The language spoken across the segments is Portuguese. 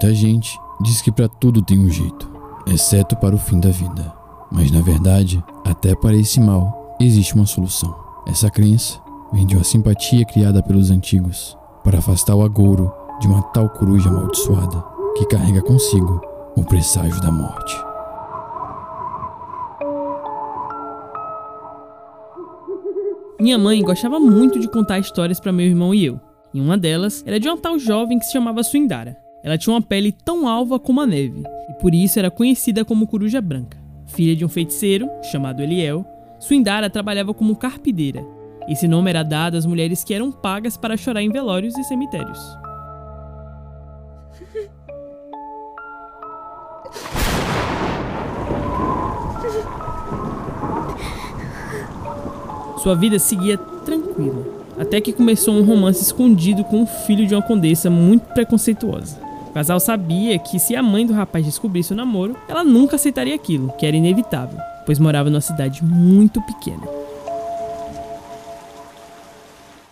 Muita gente diz que para tudo tem um jeito, exceto para o fim da vida. Mas na verdade, até para esse mal existe uma solução. Essa crença vem de uma simpatia criada pelos antigos para afastar o agouro de uma tal coruja amaldiçoada que carrega consigo o presságio da morte. Minha mãe gostava muito de contar histórias para meu irmão e eu. E uma delas era de uma tal jovem que se chamava Suindara. Ela tinha uma pele tão alva como a neve, e por isso era conhecida como Coruja Branca. Filha de um feiticeiro, chamado Eliel, Suindara trabalhava como carpideira. Esse nome era dado às mulheres que eram pagas para chorar em velórios e cemitérios. Sua vida seguia tranquila, até que começou um romance escondido com o filho de uma condessa muito preconceituosa. Casal sabia que se a mãe do rapaz descobrisse o namoro, ela nunca aceitaria aquilo, que era inevitável, pois morava numa cidade muito pequena.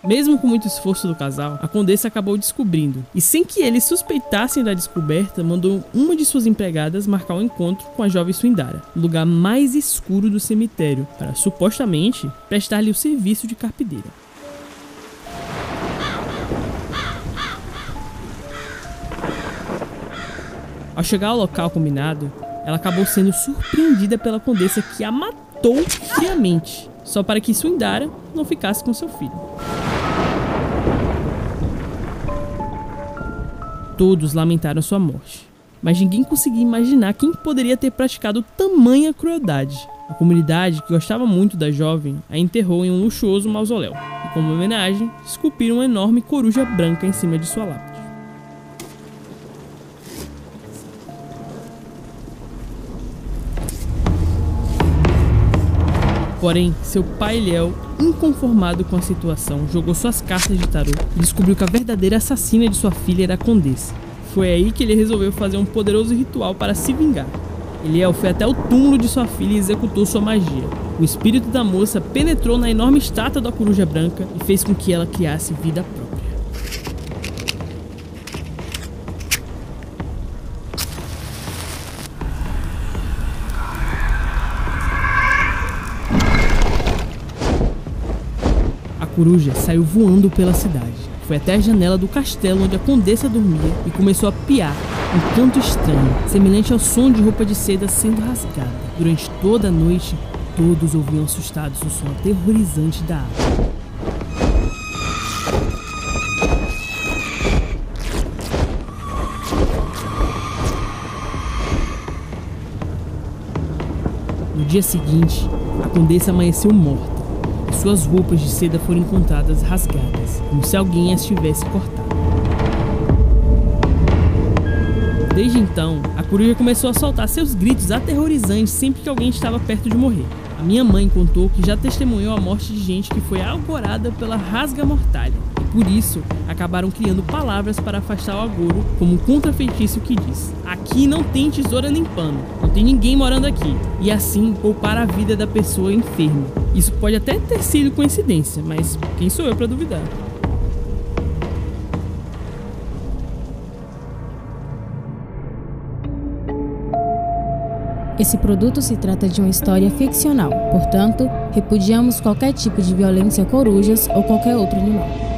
Mesmo com muito esforço do casal, a condessa acabou descobrindo, e sem que eles suspeitassem da descoberta, mandou uma de suas empregadas marcar um encontro com a jovem Suindara, no lugar mais escuro do cemitério, para supostamente prestar-lhe o serviço de carpideira. Ao chegar ao local combinado, ela acabou sendo surpreendida pela condessa que a matou friamente, só para que Suindara não ficasse com seu filho. Todos lamentaram sua morte, mas ninguém conseguia imaginar quem poderia ter praticado tamanha crueldade. A comunidade, que gostava muito da jovem, a enterrou em um luxuoso mausoléu e, como homenagem, esculpiram uma enorme coruja branca em cima de sua lápide. Porém, seu pai Eliel, inconformado com a situação, jogou suas cartas de tarô e descobriu que a verdadeira assassina de sua filha era a Condessa. Foi aí que ele resolveu fazer um poderoso ritual para se vingar. Eliel foi até o túmulo de sua filha e executou sua magia. O espírito da moça penetrou na enorme estátua da coruja branca e fez com que ela criasse vida própria. Coruja saiu voando pela cidade. Foi até a janela do castelo onde a condessa dormia e começou a piar um canto estranho, semelhante ao som de roupa de seda sendo rasgada. Durante toda a noite, todos ouviam assustados o som aterrorizante da água. No dia seguinte, a condessa amanheceu morta suas roupas de seda foram encontradas rasgadas, como se alguém as tivesse cortado. Desde então, a coruja começou a soltar seus gritos aterrorizantes sempre que alguém estava perto de morrer. A minha mãe contou que já testemunhou a morte de gente que foi alcorada pela rasga mortalha. E por isso, acabaram criando palavras para afastar o agouro, como um contrafeitiço que diz: Aqui não tem tesoura nem pano, tem ninguém morando aqui. E assim poupar a vida da pessoa enferma. Isso pode até ter sido coincidência, mas quem sou eu para duvidar? Esse produto se trata de uma história ficcional, portanto, repudiamos qualquer tipo de violência a corujas ou qualquer outro animal.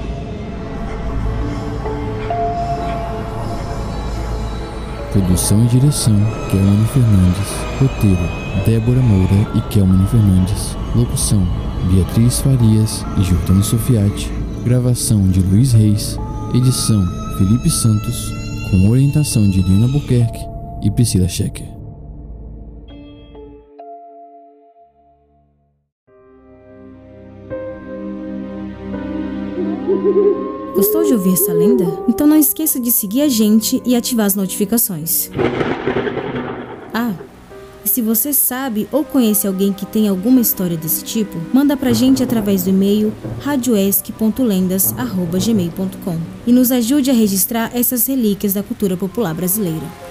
Produção e direção: Kelman Fernandes. Roteiro: Débora Moura e Kelman Fernandes. Locução: Beatriz Farias e Jordano Sofiati. Gravação de Luiz Reis. Edição: Felipe Santos. Com orientação de Lina Buquerque e Priscila Schecker. Gostou de ouvir essa lenda? Então não esqueça de seguir a gente e ativar as notificações. Ah, e se você sabe ou conhece alguém que tem alguma história desse tipo, manda pra gente através do e-mail radioesc.lendas.gmail.com e nos ajude a registrar essas relíquias da cultura popular brasileira.